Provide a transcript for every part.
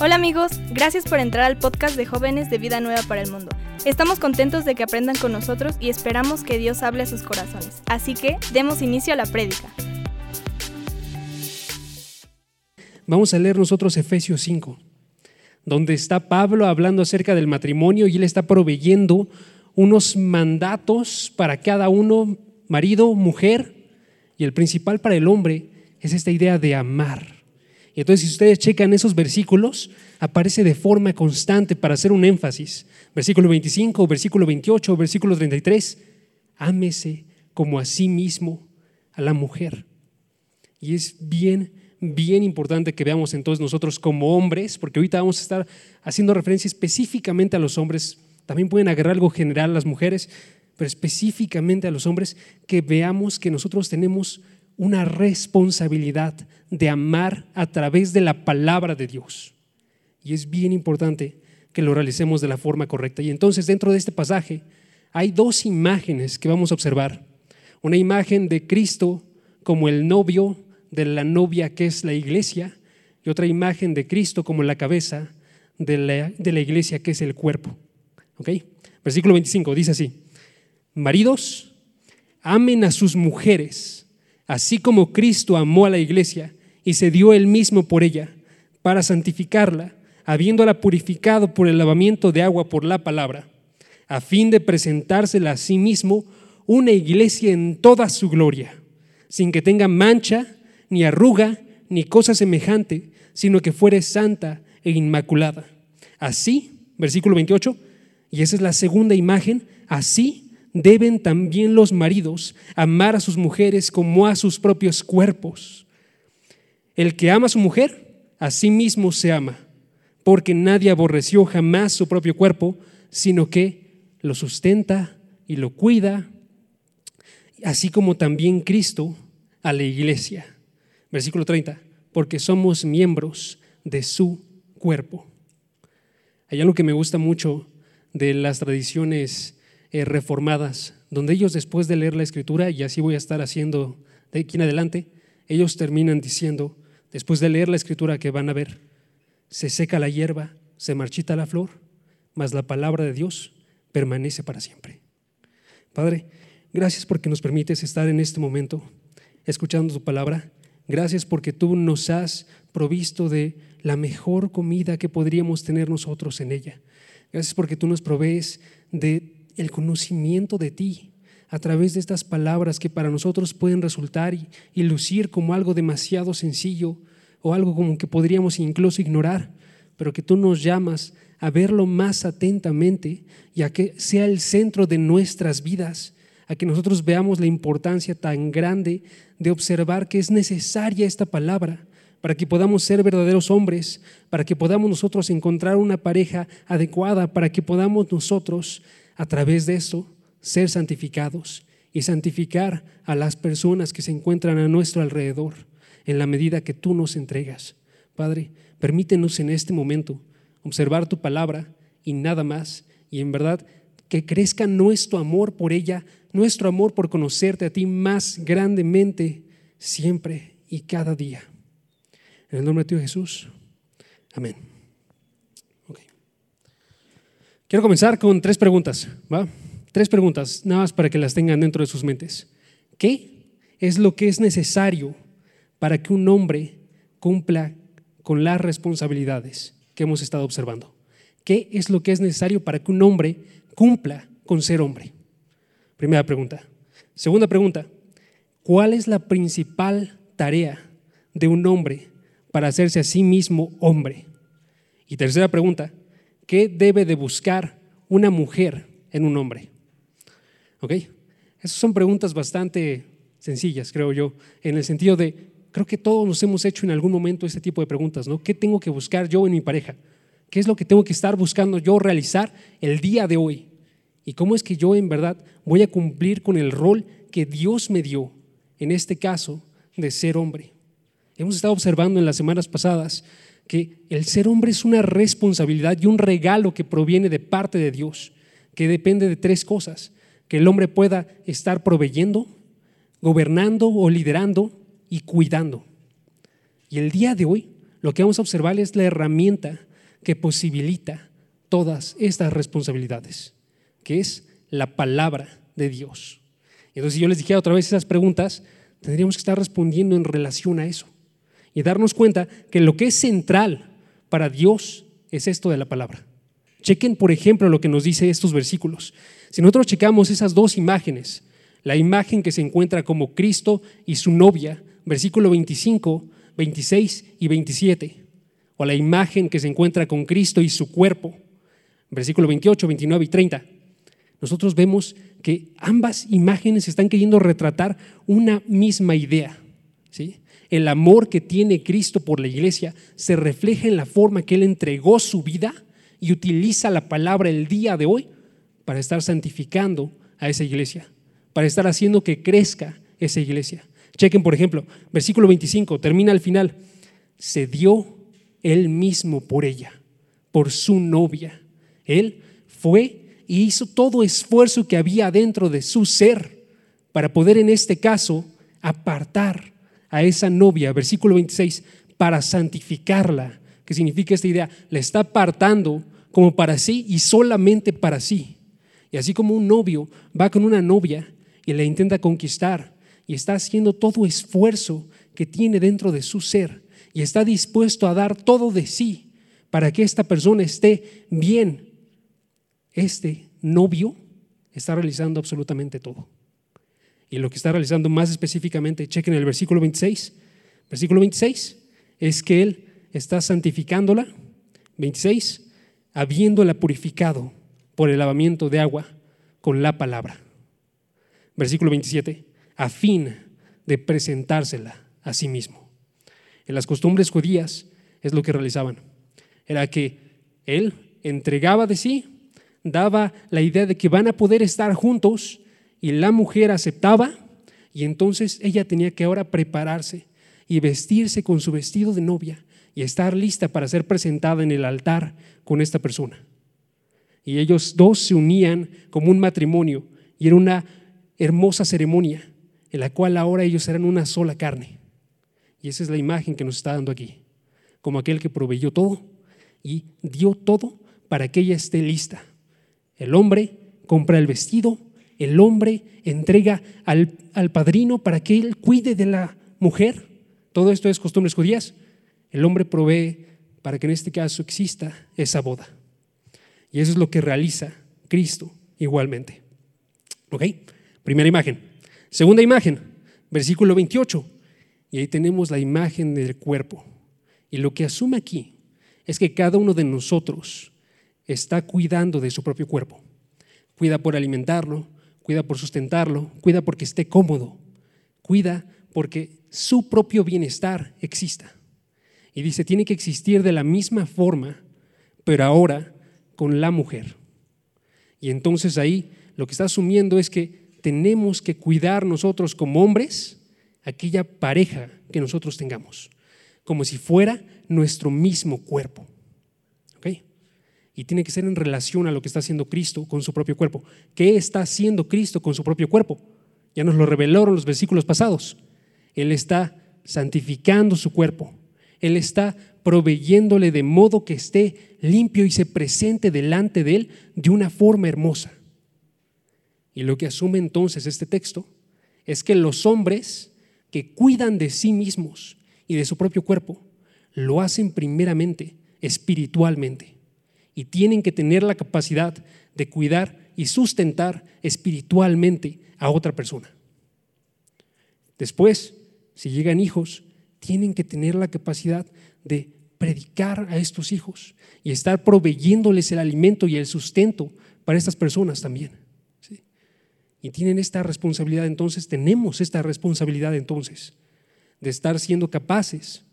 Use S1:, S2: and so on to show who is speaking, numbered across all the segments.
S1: Hola amigos, gracias por entrar al podcast de jóvenes de Vida Nueva para el Mundo. Estamos contentos de que aprendan con nosotros y esperamos que Dios hable a sus corazones. Así que demos inicio a la prédica.
S2: Vamos a leer nosotros Efesios 5, donde está Pablo hablando acerca del matrimonio y él está proveyendo unos mandatos para cada uno, marido, mujer, y el principal para el hombre es esta idea de amar. Y entonces, si ustedes checan esos versículos, aparece de forma constante para hacer un énfasis. Versículo 25, versículo 28, versículo 33. Ámese como a sí mismo a la mujer. Y es bien, bien importante que veamos entonces nosotros como hombres, porque ahorita vamos a estar haciendo referencia específicamente a los hombres. También pueden agarrar algo general a las mujeres, pero específicamente a los hombres, que veamos que nosotros tenemos una responsabilidad de amar a través de la palabra de Dios. Y es bien importante que lo realicemos de la forma correcta. Y entonces dentro de este pasaje hay dos imágenes que vamos a observar. Una imagen de Cristo como el novio de la novia que es la iglesia y otra imagen de Cristo como la cabeza de la, iglesia que es el cuerpo. ¿Ok? Versículo 25 dice así, maridos, amen a sus mujeres así como Cristo amó a la iglesia y se dio él mismo por ella, para santificarla, habiéndola purificado por el lavamiento de agua por la palabra, a fin de presentársela a sí mismo una iglesia en toda su gloria, sin que tenga mancha, ni arruga, ni cosa semejante, sino que fuere santa e inmaculada. Así, versículo 28, y esa es la segunda imagen, así deben también los maridos amar a sus mujeres como a sus propios cuerpos. El que ama a su mujer, a sí mismo se ama, porque nadie aborreció jamás su propio cuerpo, sino que lo sustenta y lo cuida, así como también Cristo a la iglesia. Versículo 30, porque somos miembros de su cuerpo. Hay algo que me gusta mucho de las tradiciones eh, reformadas, donde ellos después de leer la escritura, y así voy a estar haciendo de aquí en adelante, ellos terminan diciendo, después de leer la escritura que van a ver, se seca la hierba, se marchita la flor, mas la palabra de Dios permanece para siempre. Padre, gracias porque nos permites estar en este momento escuchando tu palabra. Gracias porque tú nos has provisto de la mejor comida que podríamos tener nosotros en ella. Gracias porque tú nos provees de el conocimiento de ti a través de estas palabras que para nosotros pueden resultar y, lucir como algo demasiado sencillo o algo como que podríamos incluso ignorar, pero que tú nos llamas a verlo más atentamente y a que sea el centro de nuestras vidas, a que nosotros veamos la importancia tan grande de observar que es necesaria esta palabra para que podamos ser verdaderos hombres, para que podamos nosotros encontrar una pareja adecuada, para que podamos nosotros a través de eso ser santificados y santificar a las personas que se encuentran a nuestro alrededor en la medida que tú nos entregas. Padre, permítenos en este momento observar tu palabra y nada más, y en verdad que crezca nuestro amor por ella, nuestro amor por conocerte a ti más grandemente siempre y cada día. En el nombre de Dios Jesús. Amén. Quiero comenzar con tres preguntas, ¿va? Tres preguntas, nada más para que las tengan dentro de sus mentes. ¿Qué es lo que es necesario para que un hombre cumpla con las responsabilidades que hemos estado observando? ¿Qué es lo que es necesario para que un hombre cumpla con ser hombre? Primera pregunta. Segunda pregunta, ¿cuál es la principal tarea de un hombre para hacerse a sí mismo hombre? Y tercera pregunta, ¿Qué debe de buscar una mujer en un hombre? ¿Ok? Esas son preguntas bastante sencillas, creo yo, en el sentido de, creo que todos nos hemos hecho en algún momento este tipo de preguntas, ¿no? ¿Qué tengo que buscar yo en mi pareja? ¿Qué es lo que tengo que estar buscando yo realizar el día de hoy? ¿Y cómo es que yo en verdad voy a cumplir con el rol que Dios me dio, en este caso, de ser hombre? Hemos estado observando en las semanas pasadas que el ser hombre es una responsabilidad y un regalo que proviene de parte de Dios, que depende de tres cosas, que el hombre pueda estar proveyendo, gobernando o liderando y cuidando. Y el día de hoy lo que vamos a observar es la herramienta que posibilita todas estas responsabilidades, que es la palabra de Dios. Entonces, si yo les dijera otra vez esas preguntas, tendríamos que estar respondiendo en relación a eso y darnos cuenta que lo que es central para Dios es esto de la palabra. Chequen, por ejemplo, lo que nos dice estos versículos. Si nosotros checamos esas dos imágenes, la imagen que se encuentra como Cristo y su novia, versículo 25, 26 y 27, o la imagen que se encuentra con Cristo y su cuerpo, versículo 28, 29 y 30, nosotros vemos que ambas imágenes están queriendo retratar una misma idea. ¿sí? El amor que tiene Cristo por la iglesia se refleja en la forma que Él entregó su vida y utiliza la palabra el día de hoy para estar santificando a esa iglesia, para estar haciendo que crezca esa iglesia. Chequen, por ejemplo, versículo 25, termina al final. Se dio él mismo por ella, por su novia. Él fue y hizo todo esfuerzo que había dentro de su ser para poder en este caso apartar a esa novia, versículo 26, para santificarla. ¿Qué significa esta idea? La está apartando como para sí y solamente para sí. Y así como un novio va con una novia y la intenta conquistar y está haciendo todo esfuerzo que tiene dentro de su ser y está dispuesto a dar todo de sí para que esta persona esté bien, este novio está realizando absolutamente todo. Y lo que está realizando más específicamente, chequen el versículo 26. Versículo 26 es que él está santificándola. 26, habiéndola purificado por el lavamiento de agua con la palabra. Versículo 27, a fin de presentársela a sí mismo. En las costumbres judías es lo que realizaban. Era que él entregaba de sí daba la idea de que van a poder estar juntos y la mujer aceptaba y entonces ella tenía que ahora prepararse y vestirse con su vestido de novia y estar lista para ser presentada en el altar con esta persona. Y ellos dos se unían como un matrimonio y era una hermosa ceremonia en la cual ahora ellos eran una sola carne. Y esa es la imagen que nos está dando aquí, como aquel que proveyó todo y dio todo para que ella esté lista el hombre compra el vestido, el hombre entrega al, padrino para que él cuide de la mujer. Todo esto es costumbres judías. El hombre provee para que en este caso exista esa boda. Y eso es lo que realiza Cristo igualmente. ¿Ok? Primera imagen. Segunda imagen, versículo 28. Y ahí tenemos la imagen del cuerpo. Y lo que asume aquí es que cada uno de nosotros está cuidando de su propio cuerpo. Cuida por alimentarlo, cuida por sustentarlo, cuida porque esté cómodo, cuida porque su propio bienestar exista. Y dice, tiene que existir de la misma forma, pero ahora con la mujer. Y entonces ahí lo que está asumiendo es que tenemos que cuidar nosotros como hombres aquella pareja que nosotros tengamos, como si fuera nuestro mismo cuerpo. Y tiene que ser en relación a lo que está haciendo Cristo con su propio cuerpo. ¿Qué está haciendo Cristo con su propio cuerpo? Ya nos lo revelaron los versículos pasados. Él está santificando su cuerpo. Él está proveyéndole de modo que esté limpio y se presente delante de Él de una forma hermosa. Y lo que asume entonces este texto es que los hombres que cuidan de sí mismos y de su propio cuerpo, lo hacen primeramente espiritualmente y tienen que tener la capacidad de cuidar y sustentar espiritualmente a otra persona. Después, si llegan hijos, tienen que tener la capacidad de predicar a estos hijos y estar proveyéndoles el alimento y el sustento para estas personas también. Y tienen esta responsabilidad entonces, tenemos esta responsabilidad entonces de estar siendo capaces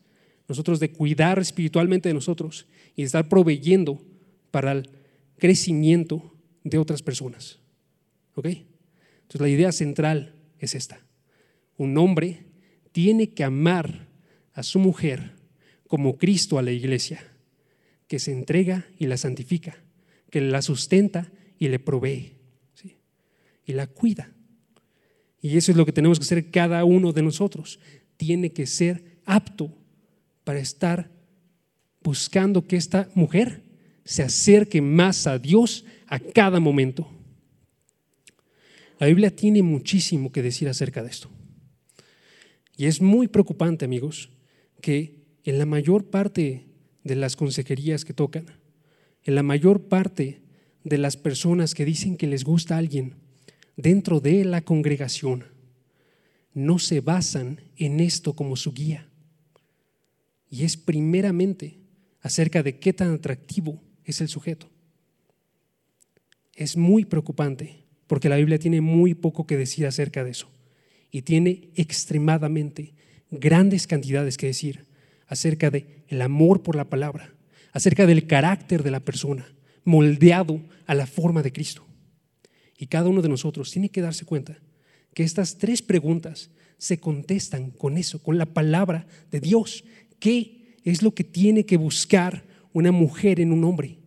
S2: nosotros de cuidar espiritualmente de nosotros y de estar proveyendo para el crecimiento de otras personas. ¿Ok? Entonces la idea central es esta. Un hombre tiene que amar a su mujer como Cristo a la iglesia, que se entrega y la santifica, que la sustenta y le provee, y la cuida. Y eso es lo que tenemos que hacer cada uno de nosotros. Tiene que ser apto para estar buscando que esta mujer se acerque más a Dios a cada momento. La Biblia tiene muchísimo que decir acerca de esto. Y es muy preocupante, amigos, que en la mayor parte de las consejerías que tocan, en la mayor parte de las personas que dicen que les gusta a alguien dentro de la congregación, no se basan en esto como su guía. Y es primeramente acerca de qué tan atractivo es el sujeto. Es muy preocupante porque la Biblia tiene muy poco que decir acerca de eso y tiene extremadamente grandes cantidades que decir acerca de el amor por la palabra, acerca del carácter de la persona, moldeado a la forma de Cristo. Y cada uno de nosotros tiene que darse cuenta que estas tres preguntas se contestan con eso, con la palabra de Dios. ¿Qué es lo que tiene que buscar una mujer en un hombre?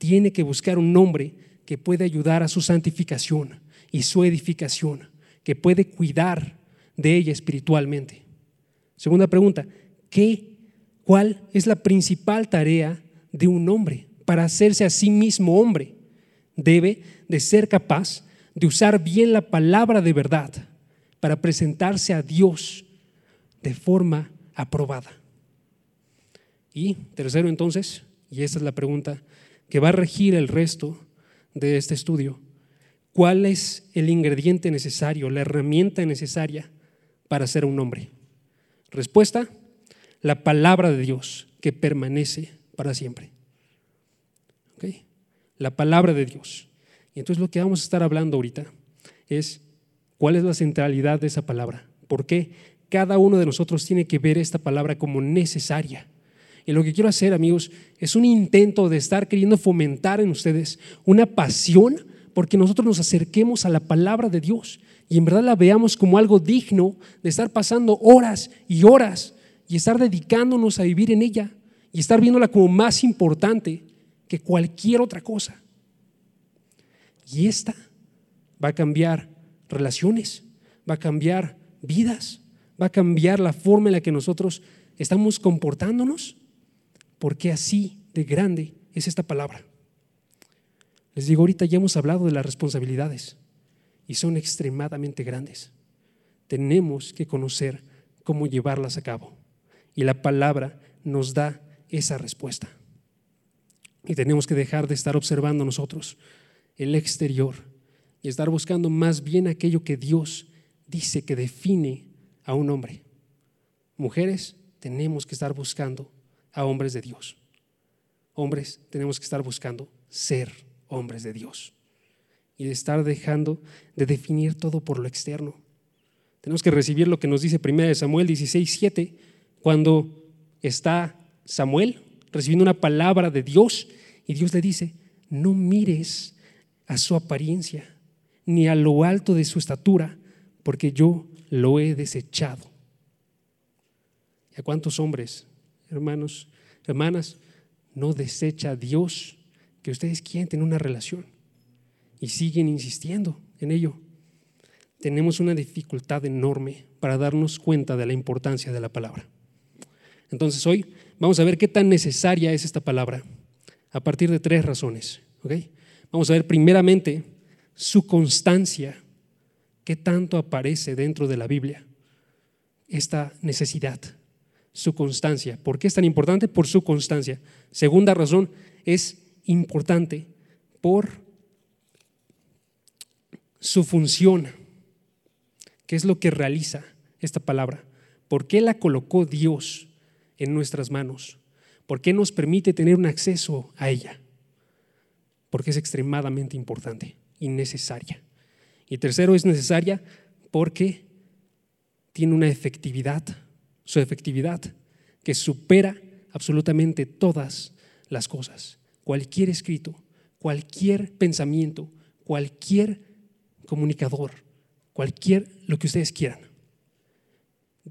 S2: Tiene que buscar un hombre que puede ayudar a su santificación y su edificación, que puede cuidar de ella espiritualmente. Segunda pregunta, ¿qué, ¿cuál es la principal tarea de un hombre para hacerse a sí mismo hombre? Debe de ser capaz de usar bien la palabra de verdad para presentarse a Dios de forma aprobada. Y tercero entonces, y esta es la pregunta que va a regir el resto de este estudio, ¿cuál es el ingrediente necesario, la herramienta necesaria para ser un hombre? Respuesta, la palabra de Dios que permanece para siempre. La palabra de Dios. Y entonces lo que vamos a estar hablando ahorita es cuál es la centralidad de esa palabra. ¿Por qué? Cada uno de nosotros tiene que ver esta palabra como necesaria. Y lo que quiero hacer, amigos, es un intento de estar queriendo fomentar en ustedes una pasión porque nosotros nos acerquemos a la palabra de Dios y en verdad la veamos como algo digno de estar pasando horas y horas y estar dedicándonos a vivir en ella y estar viéndola como más importante que cualquier otra cosa. Y esta va a cambiar relaciones, va a cambiar vidas, va a cambiar la forma en la que nosotros estamos comportándonos, porque así de grande es esta palabra. Les digo, ahorita ya hemos hablado de las responsabilidades y son extremadamente grandes. Tenemos que conocer cómo llevarlas a cabo y la palabra nos da esa respuesta. Y tenemos que dejar de estar observando nosotros el exterior y estar buscando más bien aquello que Dios dice que define a un hombre. Mujeres, tenemos que estar buscando a hombres de Dios. Hombres, tenemos que estar buscando ser hombres de Dios y de estar dejando de definir todo por lo externo. Tenemos que recibir lo que nos dice 1 Samuel 16, 7, cuando está Samuel recibiendo una palabra de Dios y Dios le dice, no mires a su apariencia ni a lo alto de su estatura, porque yo lo he desechado. ¿Y a cuántos hombres, hermanos, hermanas, no desecha a Dios que ustedes quieren tener una relación y siguen insistiendo en ello? Tenemos una dificultad enorme para darnos cuenta de la importancia de la palabra. Entonces hoy vamos a ver qué tan necesaria es esta palabra a partir de tres razones. Vamos a ver primeramente su constancia, qué tanto aparece dentro de la Biblia esta necesidad, su constancia. ¿Por qué es tan importante? Por su constancia. Segunda razón, es importante por su función. ¿Qué es lo que realiza esta palabra? ¿Por qué la colocó Dios en nuestras manos? ¿Por qué nos permite tener un acceso a ella? Porque es extremadamente importante y necesaria. Y tercero, es necesaria porque tiene una efectividad, su efectividad, que supera absolutamente todas las cosas. Cualquier escrito, cualquier pensamiento, cualquier comunicador, cualquier lo que ustedes quieran.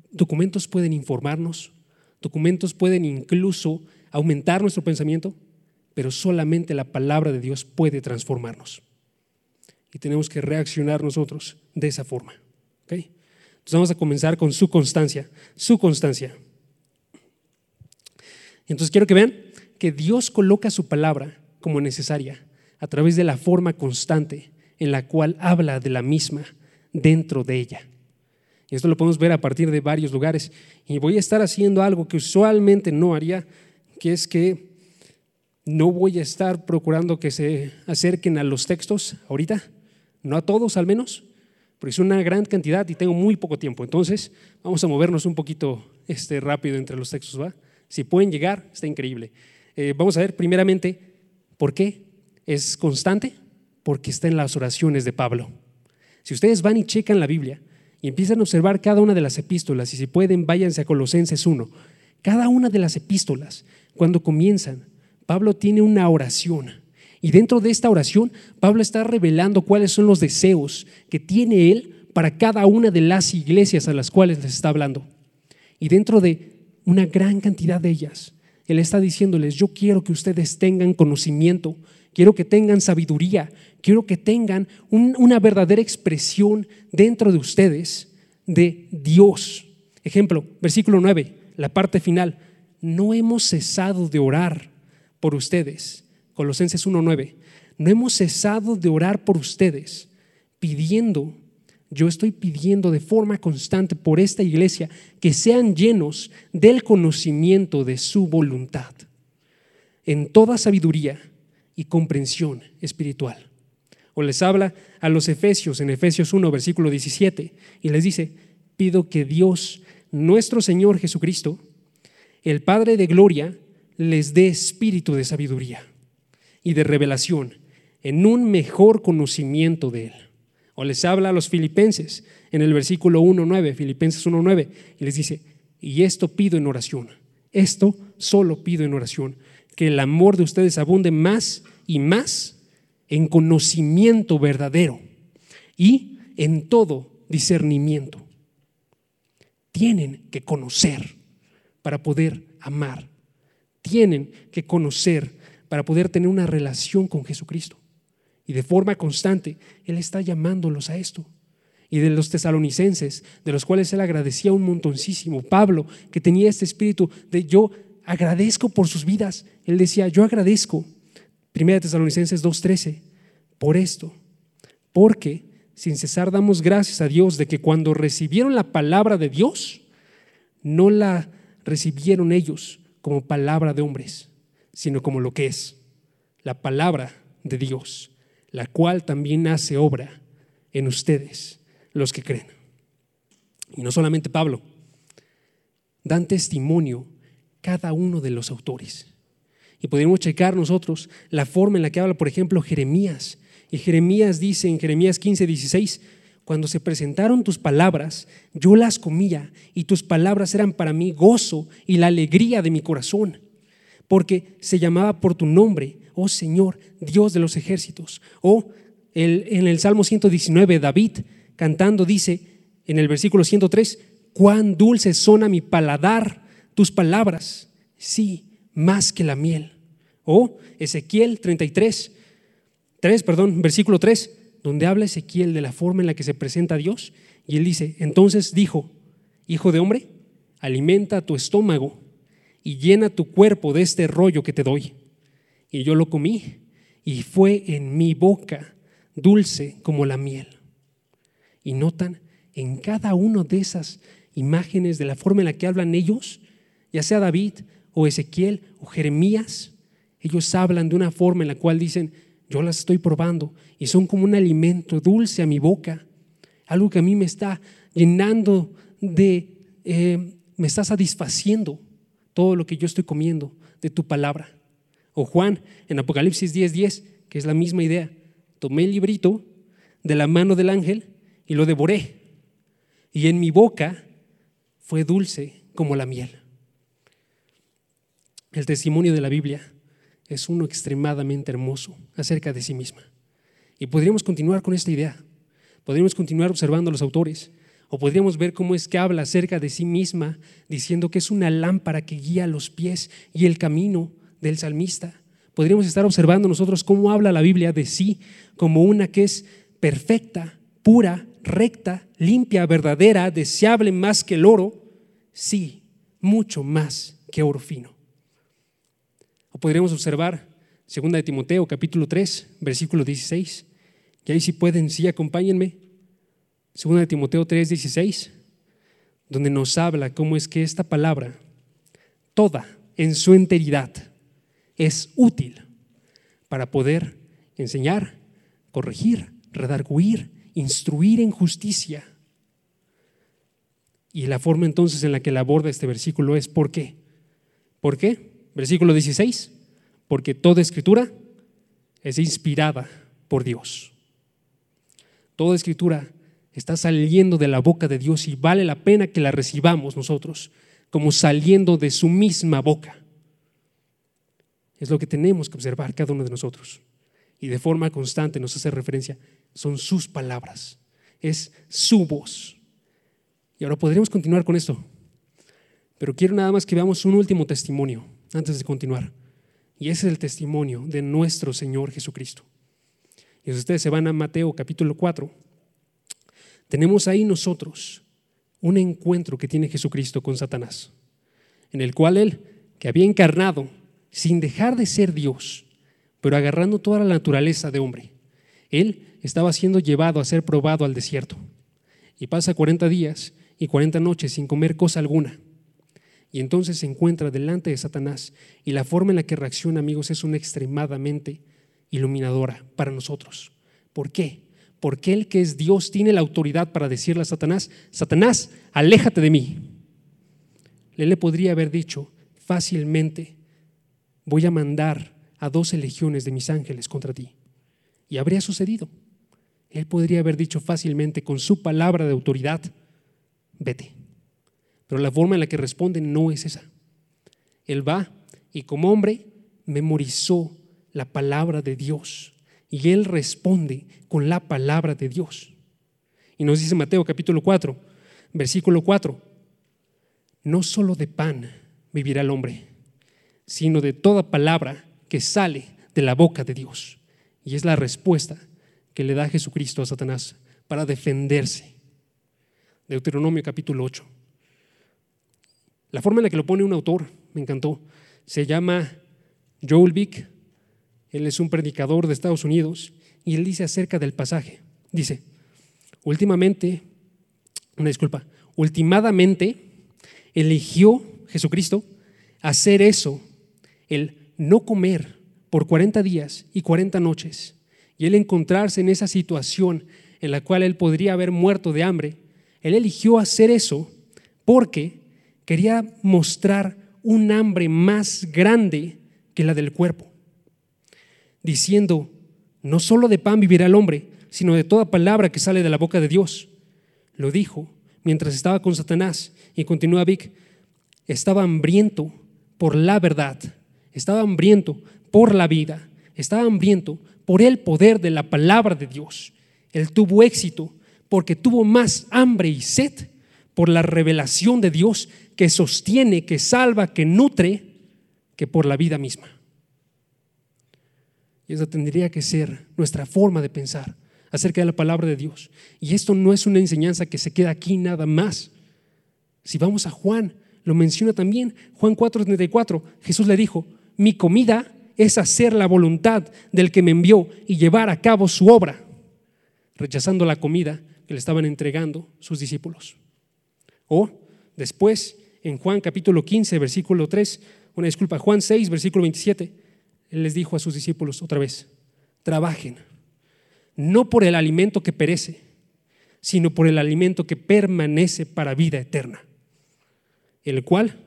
S2: Documentos pueden informarnos, Documentos pueden incluso aumentar nuestro pensamiento, pero solamente la palabra de Dios puede transformarnos. Y tenemos que reaccionar nosotros de esa forma. Vamos a comenzar con su constancia, su constancia. Entonces quiero que vean que Dios coloca su palabra como necesaria a través de la forma constante en la cual habla de la misma dentro de ella. Y esto lo podemos ver a partir de varios lugares. Y voy a estar haciendo algo que usualmente no haría, que es que no voy a estar procurando que se acerquen a los textos ahorita, no a todos al menos, porque es una gran cantidad y tengo muy poco tiempo. Entonces, vamos a movernos un poquito este, rápido entre los textos, ¿va? Si pueden llegar, está increíble. Eh, vamos a ver primeramente por qué es constante, porque está en las oraciones de Pablo. Si ustedes van y checan la Biblia y empiezan a observar cada una de las epístolas, y si pueden, váyanse a Colosenses 1, cada una de las epístolas, cuando comienzan, Pablo tiene una oración. Y dentro de esta oración, Pablo está revelando cuáles son los deseos que tiene él para cada una de las iglesias a las cuales les está hablando. Y dentro de una gran cantidad de ellas, él está diciéndoles, yo quiero que ustedes tengan conocimiento, quiero que tengan sabiduría, quiero que tengan una verdadera expresión dentro de ustedes de Dios. Ejemplo, versículo 9, la parte final, no hemos cesado de orar por ustedes. Colosenses 1.9, no hemos cesado de orar por ustedes, pidiendo, yo estoy pidiendo de forma constante por esta iglesia que sean llenos del conocimiento de su voluntad, en toda sabiduría y comprensión espiritual. O les habla a los Efesios en Efesios 1, versículo 17, y les dice, pido que Dios, nuestro Señor Jesucristo, el Padre de Gloria, les dé espíritu de sabiduría y de revelación en un mejor conocimiento de Él. O les habla a los filipenses en el versículo 1.9, Filipenses 1.9, y les dice, y esto pido en oración, esto solo pido en oración, que el amor de ustedes abunde más y más en conocimiento verdadero y en todo discernimiento. Tienen que conocer para poder amar tienen que conocer para poder tener una relación con Jesucristo. Y de forma constante, Él está llamándolos a esto. Y de los tesalonicenses, de los cuales Él agradecía un montoncísimo, Pablo, que tenía este espíritu de yo agradezco por sus vidas. Él decía, yo agradezco, Primera Tesalonicenses 2.13, por esto, porque sin cesar damos gracias a Dios de que cuando recibieron la palabra de Dios, no la recibieron ellos como palabra de hombres, sino como lo que es, la palabra de Dios, la cual también hace obra en ustedes, los que creen. Y no solamente Pablo, dan testimonio cada uno de los autores. Y podemos checar nosotros la forma en la que habla, por ejemplo, Jeremías. Y Jeremías dice en Jeremías 15, 16, cuando se presentaron tus palabras, yo las comía y tus palabras eran para mí gozo y la alegría de mi corazón, porque se llamaba por tu nombre, oh Señor, Dios de los ejércitos. O en el Salmo 119, David cantando dice en el versículo 103, cuán dulces son a mi paladar tus palabras, sí, más que la miel. O Ezequiel 33, 3, perdón, versículo 3, donde habla Ezequiel de la forma en la que se presenta a Dios, y él dice, entonces dijo, hijo de hombre, alimenta tu estómago y llena tu cuerpo de este rollo que te doy. Y yo lo comí, y fue en mi boca dulce como la miel. Y notan en cada una de esas imágenes de la forma en la que hablan ellos, ya sea David o Ezequiel o Jeremías, ellos hablan de una forma en la cual dicen, yo las estoy probando y son como un alimento dulce a mi boca, algo que a mí me está llenando de, eh, me está satisfaciendo todo lo que yo estoy comiendo de tu palabra. O Juan en Apocalipsis 10:10, 10, que es la misma idea, tomé el librito de la mano del ángel y lo devoré. Y en mi boca fue dulce como la miel. El testimonio de la Biblia es uno extremadamente hermoso acerca de sí misma. Y podríamos continuar con esta idea. Podríamos continuar observando a los autores. O podríamos ver cómo es que habla acerca de sí misma, diciendo que es una lámpara que guía los pies y el camino del salmista. Podríamos estar observando nosotros cómo habla la Biblia de sí como una que es perfecta, pura, recta, limpia, verdadera, deseable más que el oro. Sí, mucho más que oro fino. O podríamos observar 2 de Timoteo, capítulo 3, versículo 16. Y ahí si pueden, sí, acompáñenme. 2 de Timoteo 3, 16, donde nos habla cómo es que esta palabra, toda en su enteridad, es útil para poder enseñar, corregir, redarguir, instruir en justicia. Y la forma entonces en la que la aborda este versículo es ¿por qué? ¿Por qué? Versículo 16, porque toda escritura es inspirada por Dios. Toda escritura está saliendo de la boca de Dios y vale la pena que la recibamos nosotros como saliendo de su misma boca. Es lo que tenemos que observar cada uno de nosotros. Y de forma constante nos hace referencia, son sus palabras, es su voz. Y ahora podríamos continuar con esto, pero quiero nada más que veamos un último testimonio antes de continuar. Y ese es el testimonio de nuestro Señor Jesucristo. Y ustedes se van a Mateo capítulo 4, tenemos ahí nosotros un encuentro que tiene Jesucristo con Satanás, en el cual Él, que había encarnado sin dejar de ser Dios, pero agarrando toda la naturaleza de hombre, Él estaba siendo llevado a ser probado al desierto. Y pasa 40 días y 40 noches sin comer cosa alguna. Y entonces se encuentra delante de Satanás y la forma en la que reacciona, amigos, es una extremadamente iluminadora para nosotros. ¿Por qué? Porque Él que es Dios tiene la autoridad para decirle a Satanás, Satanás, aléjate de mí. Él le podría haber dicho fácilmente, voy a mandar a doce legiones de mis ángeles contra ti. Y habría sucedido. Él podría haber dicho fácilmente con su palabra de autoridad, vete. Pero la forma en la que responde no es esa. Él va y como hombre memorizó la palabra de Dios y él responde con la palabra de Dios. Y nos dice Mateo capítulo 4, versículo 4, no solo de pan vivirá el hombre, sino de toda palabra que sale de la boca de Dios. Y es la respuesta que le da Jesucristo a Satanás para defenderse. Deuteronomio capítulo 8. La forma en la que lo pone un autor me encantó. Se llama Joel Vick. Él es un predicador de Estados Unidos y él dice acerca del pasaje. Dice, últimamente, una disculpa, ultimadamente eligió Jesucristo hacer eso, el no comer por 40 días y 40 noches y él encontrarse en esa situación en la cual él podría haber muerto de hambre, él eligió hacer eso porque quería mostrar un hambre más grande que la del cuerpo, diciendo, no solo de pan vivirá el hombre, sino de toda palabra que sale de la boca de Dios. Lo dijo mientras estaba con Satanás y continúa Vic, estaba hambriento por la verdad, estaba hambriento por la vida, estaba hambriento por el poder de la palabra de Dios. Él tuvo éxito porque tuvo más hambre y sed por la revelación de Dios que sostiene, que salva, que nutre, que por la vida misma. Y esa tendría que ser nuestra forma de pensar acerca de la palabra de Dios. Y esto no es una enseñanza que se queda aquí nada más. Si vamos a Juan, lo menciona también, Juan 4:34, Jesús le dijo, mi comida es hacer la voluntad del que me envió y llevar a cabo su obra, rechazando la comida que le estaban entregando sus discípulos. O después, en Juan capítulo 15, versículo 3, una disculpa, Juan 6, versículo 27, él les dijo a sus discípulos otra vez, trabajen, no por el alimento que perece, sino por el alimento que permanece para vida eterna, el cual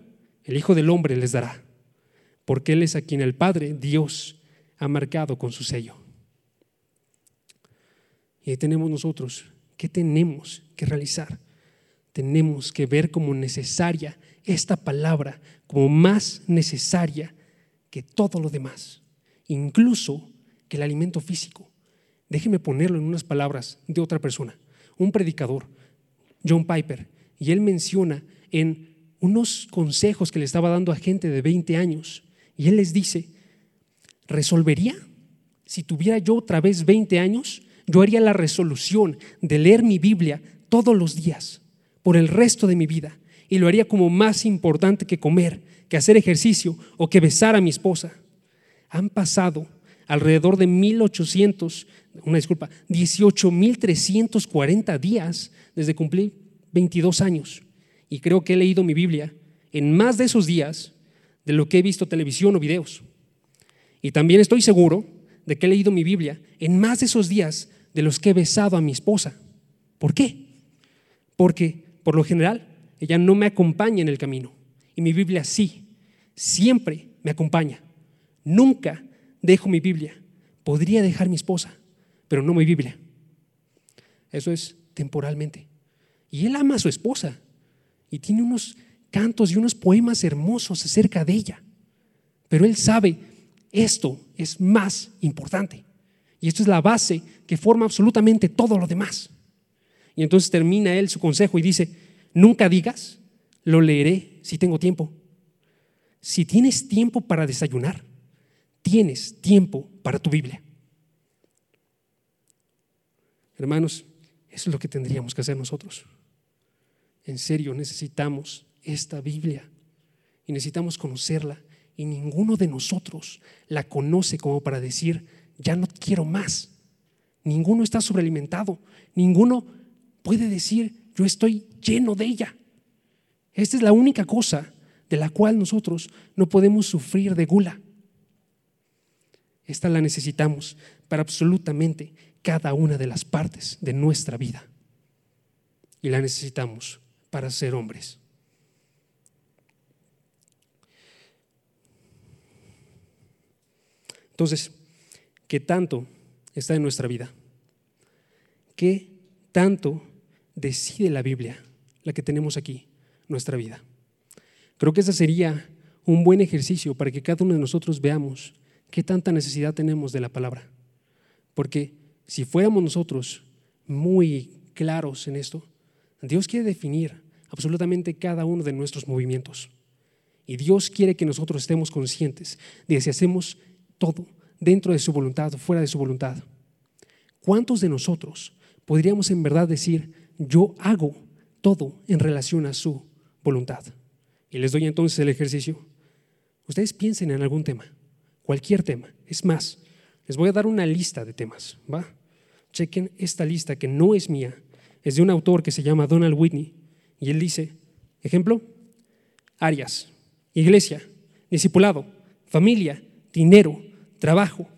S2: el Hijo del Hombre les dará, porque Él es a quien el Padre, Dios, ha marcado con su sello. Y ahí tenemos nosotros, ¿qué tenemos que realizar? tenemos que ver como necesaria esta palabra, como más necesaria que todo lo demás, incluso que el alimento físico. Déjeme ponerlo en unas palabras de otra persona, un predicador, John Piper, y él menciona en unos consejos que le estaba dando a gente de 20 años, y él les dice, ¿resolvería? Si tuviera yo otra vez 20 años, yo haría la resolución de leer mi Biblia todos los días por el resto de mi vida y lo haría como más importante que comer, que hacer ejercicio o que besar a mi esposa. Han pasado alrededor de 1800, una disculpa, 18.340 días desde cumplir 22 años. Y creo que he leído mi Biblia en más de esos días de lo que he visto televisión o videos. Y también estoy seguro de que he leído mi Biblia en más de esos días de los que he besado a mi esposa. ¿Por qué? Porque, por lo general, ella no me acompaña en el camino. Y mi Biblia sí, siempre me acompaña. Nunca dejo mi Biblia. Podría dejar mi esposa, pero no mi Biblia. Eso es temporalmente. Y él ama a su esposa y tiene unos cantos y unos poemas hermosos acerca de ella. Pero él sabe, esto es más importante. Y esto es la base que forma absolutamente todo lo demás. Y entonces termina él su consejo y dice, nunca digas, lo leeré si tengo tiempo. Si tienes tiempo para desayunar, tienes tiempo para tu Biblia. Hermanos, eso es lo que tendríamos que hacer nosotros. En serio, necesitamos esta Biblia y necesitamos conocerla y ninguno de nosotros la conoce como para decir, ya no quiero más. Ninguno está sobrealimentado, ninguno puede decir, yo estoy lleno de ella. Esta es la única cosa de la cual nosotros no podemos sufrir de gula. Esta la necesitamos para absolutamente cada una de las partes de nuestra vida. Y la necesitamos para ser hombres. Entonces, ¿qué tanto está en nuestra vida? ¿Qué tanto decide la Biblia, la que tenemos aquí, nuestra vida? Creo que ese sería un buen ejercicio para que cada uno de nosotros veamos qué tanta necesidad tenemos de la palabra. Porque si fuéramos nosotros muy claros en esto, Dios quiere definir absolutamente cada uno de nuestros movimientos. Y Dios quiere que nosotros estemos conscientes de si hacemos todo dentro de su voluntad o fuera de su voluntad. ¿Cuántos de nosotros podríamos en verdad decir, yo hago todo en relación a su voluntad? Y les doy entonces el ejercicio. Ustedes piensen en algún tema cualquier tema. Es más, les voy a dar una lista de temas, ¿va? Chequen esta lista que no es mía, es de un autor que se llama Donald Whitney y él dice, ejemplo, áreas, iglesia, discipulado, familia, dinero, trabajo.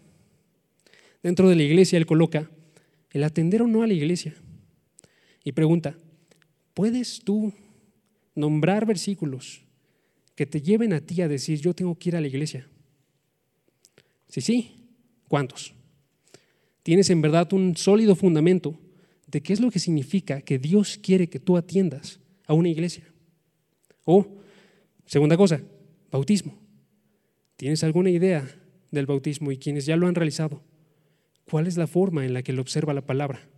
S2: Dentro de la iglesia él coloca el atender o no a la iglesia y pregunta, ¿puedes tú nombrar versículos que te lleven a ti a decir, yo tengo que ir a la iglesia? Sí, sí. ¿Cuántos? Tienes en verdad un sólido fundamento de qué es lo que significa que Dios quiere que tú atiendas a una iglesia. O, segunda cosa, bautismo. ¿Tienes alguna idea del bautismo y quienes ya lo han realizado? ¿Cuál es la forma en la que lo observa la palabra?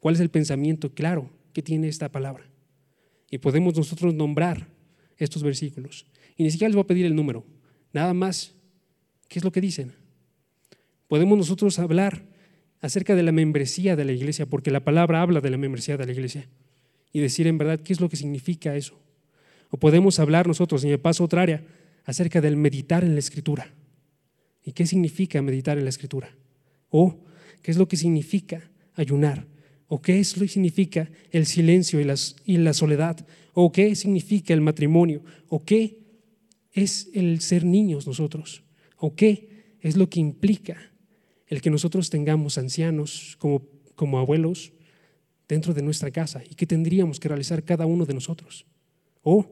S2: ¿Cuál es el pensamiento claro que tiene esta palabra? Y podemos nosotros nombrar estos versículos. Y ni siquiera les voy a pedir el número. Nada más ¿Qué es lo que dicen? Podemos nosotros hablar acerca de la membresía de la iglesia, porque la palabra habla de la membresía de la iglesia, y decir en verdad qué es lo que significa eso. O podemos hablar nosotros, y me paso a otra área, acerca del meditar en la escritura. ¿Y qué significa meditar en la escritura? O qué es lo que significa ayunar. O qué significa el silencio y, la soledad. O qué significa el matrimonio. O qué es el ser niños nosotros. ¿O qué es lo que implica el que nosotros tengamos ancianos como, como abuelos dentro de nuestra casa y qué tendríamos que realizar cada uno de nosotros? O,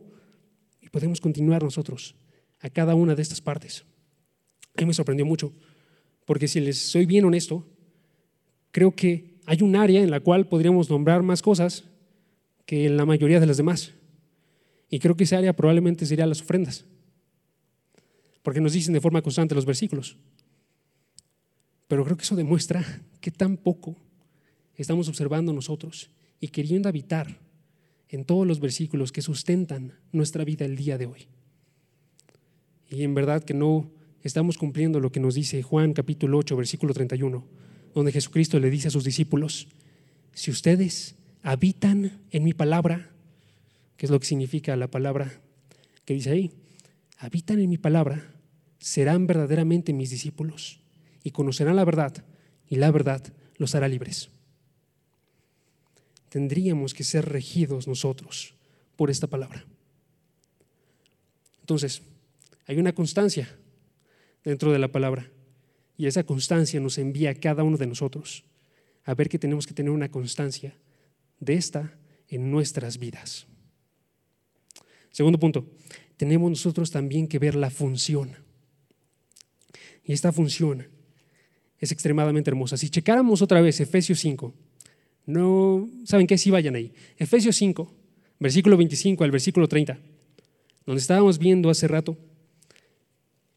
S2: y podemos continuar nosotros a cada una de estas partes. A mí me sorprendió mucho, porque si les soy bien honesto, creo que hay un área en la cual podríamos nombrar más cosas que en la mayoría de las demás. Y creo que esa área probablemente sería las ofrendas porque nos dicen de forma constante los versículos. Pero creo que eso demuestra que tan poco estamos observando nosotros y queriendo habitar en todos los versículos que sustentan nuestra vida el día de hoy. Y en verdad que no estamos cumpliendo lo que nos dice Juan capítulo 8, versículo 31, donde Jesucristo le dice a sus discípulos, si ustedes habitan en mi palabra, ¿qué es lo que significa la palabra que dice ahí? Habitan en mi palabra, serán verdaderamente mis discípulos y conocerán la verdad y la verdad los hará libres. Tendríamos que ser regidos nosotros por esta palabra. Entonces, hay una constancia dentro de la palabra y esa constancia nos envía a cada uno de nosotros a ver que tenemos que tener una constancia de esta en nuestras vidas. Segundo punto, tenemos nosotros también que ver la función. Y esta función es extremadamente hermosa. Si checáramos otra vez Efesios 5, no, ¿saben qué? Si vayan ahí. Efesios 5, versículo 25 al versículo 30, donde estábamos viendo hace rato,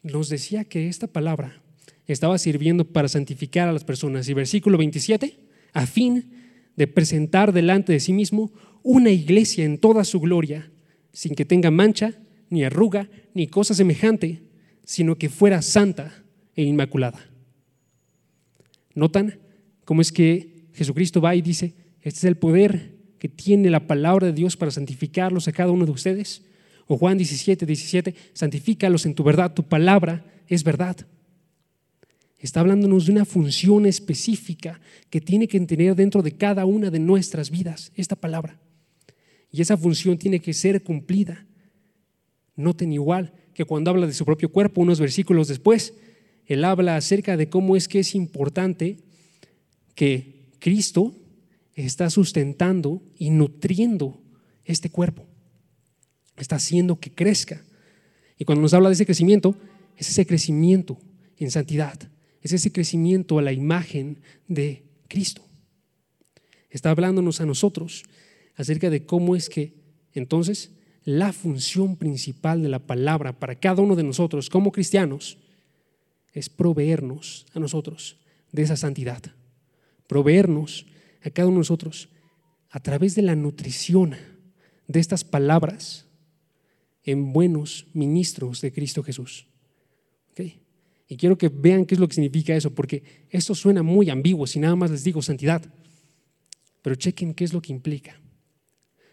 S2: nos decía que esta palabra estaba sirviendo para santificar a las personas. Y versículo 27, a fin de presentar delante de sí mismo una iglesia en toda su gloria, sin que tenga mancha, ni arruga, ni cosa semejante, sino que fuera santa e inmaculada. ¿Notan cómo es que Jesucristo va y dice, este es el poder que tiene la palabra de Dios para santificarlos a cada uno de ustedes? O Juan 17, 17, santifícalos en tu verdad, tu palabra es verdad. Está hablándonos de una función específica que tiene que tener dentro de cada una de nuestras vidas esta palabra. Y esa función tiene que ser cumplida. Noten igual que cuando habla de su propio cuerpo, unos versículos después, él habla acerca de cómo es que es importante que Cristo está sustentando y nutriendo este cuerpo. Está haciendo que crezca. Y cuando nos habla de ese crecimiento, es ese crecimiento en santidad, es ese crecimiento a la imagen de Cristo. Está hablándonos a nosotros acerca de cómo es que entonces la función principal de la palabra para cada uno de nosotros como cristianos es proveernos a nosotros de esa santidad, proveernos a cada uno de nosotros a través de la nutrición de estas palabras en buenos ministros de Cristo Jesús. Y quiero que vean qué es lo que significa eso, porque esto suena muy ambiguo si nada más les digo santidad. Pero chequen qué es lo que implica.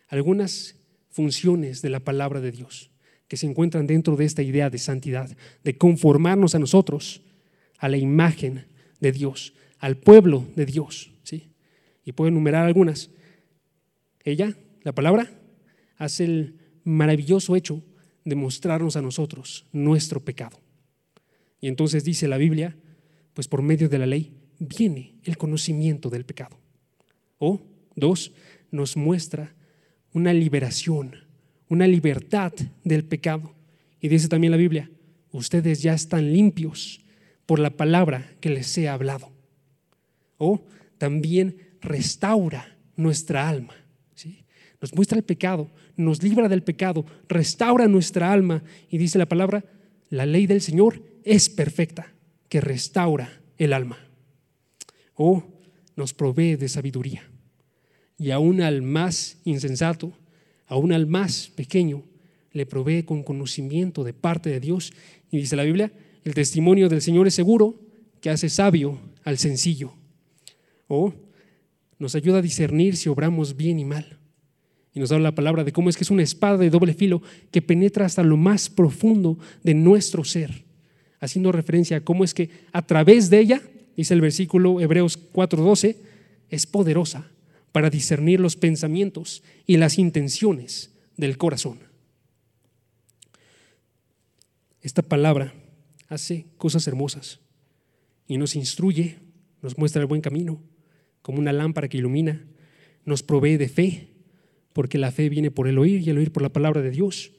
S2: Algunas funciones de la palabra de Dios que se encuentran dentro de esta idea de santidad, de conformarnos a nosotros, a la imagen de Dios, al pueblo de Dios. ¿sí? Y puedo enumerar algunas. Ella, la palabra, hace el maravilloso hecho de mostrarnos a nosotros nuestro pecado. Y entonces dice la Biblia, pues por medio de la ley viene el conocimiento del pecado. O, dos, nos muestra una liberación una libertad del pecado. Y dice también la Biblia, ustedes ya están limpios por la palabra que les he hablado. O también restaura nuestra alma. Nos muestra el pecado, nos libra del pecado, restaura nuestra alma. Y dice la palabra, la ley del Señor es perfecta, que restaura el alma. O nos provee de sabiduría. Y aún al más insensato, aún al más pequeño, le provee con conocimiento de parte de Dios. Y dice la Biblia, el testimonio del Señor es seguro, que hace sabio al sencillo. O nos ayuda a discernir si obramos bien y mal. Y nos da la palabra de cómo es que es una espada de doble filo que penetra hasta lo más profundo de nuestro ser, haciendo referencia a cómo es que a través de ella, dice el versículo Hebreos 4:12, es poderosa para discernir los pensamientos y las intenciones del corazón. Esta palabra hace cosas hermosas y nos instruye, nos muestra el buen camino, como una lámpara que ilumina, nos provee de fe, porque la fe viene por el oír y el oír por la palabra de Dios.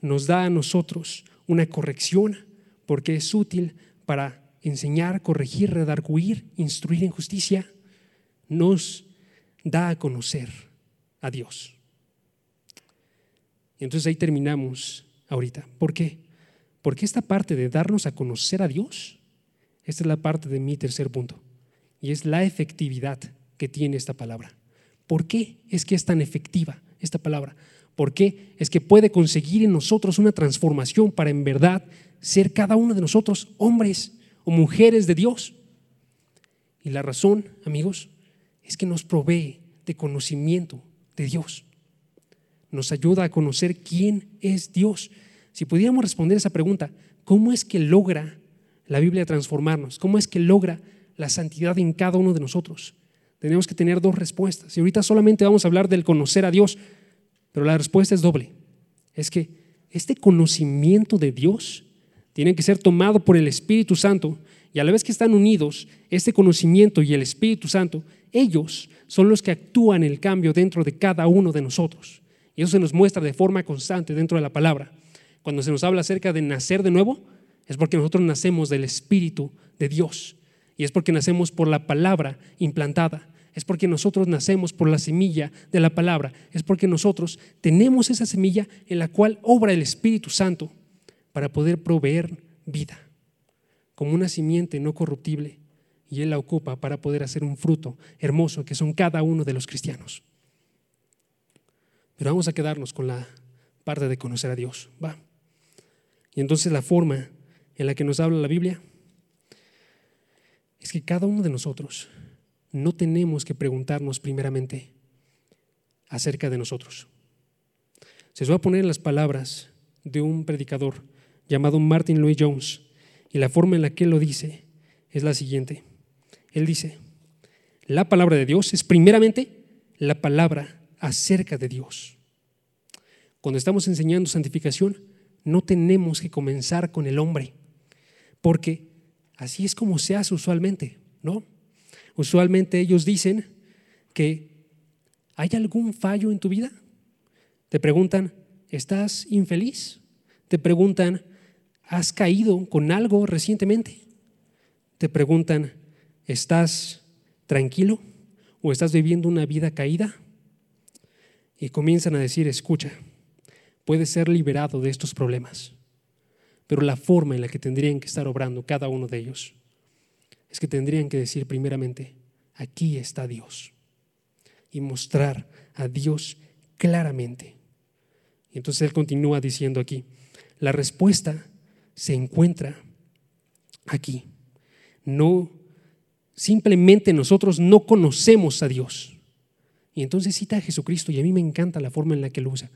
S2: Nos da a nosotros una corrección, porque es útil para enseñar, corregir, redarguir, instruir en justicia. Nos da a conocer a Dios. Y entonces ahí terminamos ahorita. ¿Por qué? Porque esta parte de darnos a conocer a Dios, esta es la parte de mi tercer punto, y es la efectividad que tiene esta palabra. ¿Por qué es que es tan efectiva esta palabra? ¿Por qué es que puede conseguir en nosotros una transformación para en verdad ser cada uno de nosotros hombres o mujeres de Dios? Y la razón, amigos, es que nos provee de conocimiento de Dios. Nos ayuda a conocer quién es Dios. Si pudiéramos responder esa pregunta, ¿Cómo es que logra la Biblia transformarnos? ¿Cómo es que logra la santidad en cada uno de nosotros? Tenemos que tener dos respuestas. Y ahorita solamente vamos a hablar del conocer a Dios, pero la respuesta es doble. Es que este conocimiento de Dios tiene que ser tomado por el Espíritu Santo y a la vez que están unidos, este conocimiento y el Espíritu Santo, ellos son los que actúan el cambio dentro de cada uno de nosotros. Y eso se nos muestra de forma constante dentro de la palabra. Cuando se nos habla acerca de nacer de nuevo, es porque nosotros nacemos del Espíritu de Dios. Y es porque nacemos por la palabra implantada. Es porque nosotros nacemos por la semilla de la palabra. Es porque nosotros tenemos esa semilla en la cual obra el Espíritu Santo para poder proveer vida como una simiente no corruptible y Él la ocupa para poder hacer un fruto hermoso que son cada uno de los cristianos. Pero vamos a quedarnos con la parte de conocer a Dios. Va. Y entonces la forma en la que nos habla la Biblia es que cada uno de nosotros no tenemos que preguntarnos primeramente acerca de nosotros. Se os va a poner las palabras de un predicador llamado Martin Louis Jones y la forma en la que él lo dice es la siguiente. Él dice, la palabra de Dios es primeramente la palabra acerca de Dios. Cuando estamos enseñando santificación, no tenemos que comenzar con el hombre, porque así es como se hace usualmente, ¿no? Usualmente ellos dicen que ¿hay algún fallo en tu vida? Te preguntan, ¿estás infeliz? Te preguntan, ¿Has caído con algo recientemente? Te preguntan, ¿estás tranquilo o estás viviendo una vida caída? Y comienzan a decir, escucha, puedes ser liberado de estos problemas, pero la forma en la que tendrían que estar obrando cada uno de ellos es que tendrían que decir primeramente, aquí está Dios, y mostrar a Dios claramente. Y entonces él continúa diciendo aquí, la respuesta se encuentra aquí. No, simplemente nosotros no conocemos a Dios. Y entonces cita a Jesucristo, y a mí me encanta la forma en la que lo usa,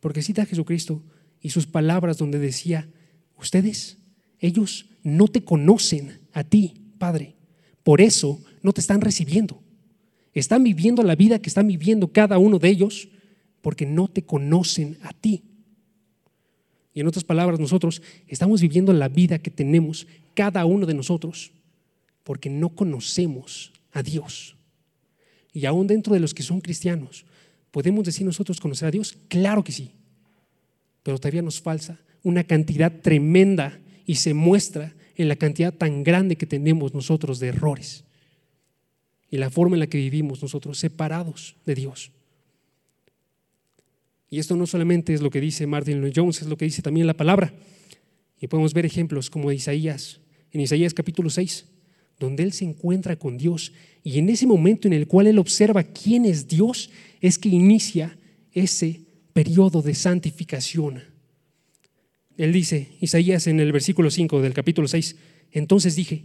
S2: porque cita a Jesucristo y sus palabras donde decía, ustedes, ellos no te conocen a ti, Padre, por eso no te están recibiendo. Están viviendo la vida que están viviendo cada uno de ellos porque no te conocen a ti. Y en otras palabras, nosotros estamos viviendo la vida que tenemos cada uno de nosotros porque no conocemos a Dios. Y aún dentro de los que son cristianos, ¿podemos decir nosotros conocer a Dios? Claro que sí. Pero todavía nos falta una cantidad tremenda y se muestra en la cantidad tan grande que tenemos nosotros de errores y la forma en la que vivimos nosotros separados de Dios. Y esto no solamente es lo que dice Martin Lloyd Jones, es lo que dice también la palabra. Y podemos ver ejemplos como Isaías, en Isaías capítulo 6, donde él se encuentra con Dios. Y en ese momento en el cual él observa quién es Dios, es que inicia ese periodo de santificación. Él dice, Isaías en el versículo 5 del capítulo 6, entonces dije,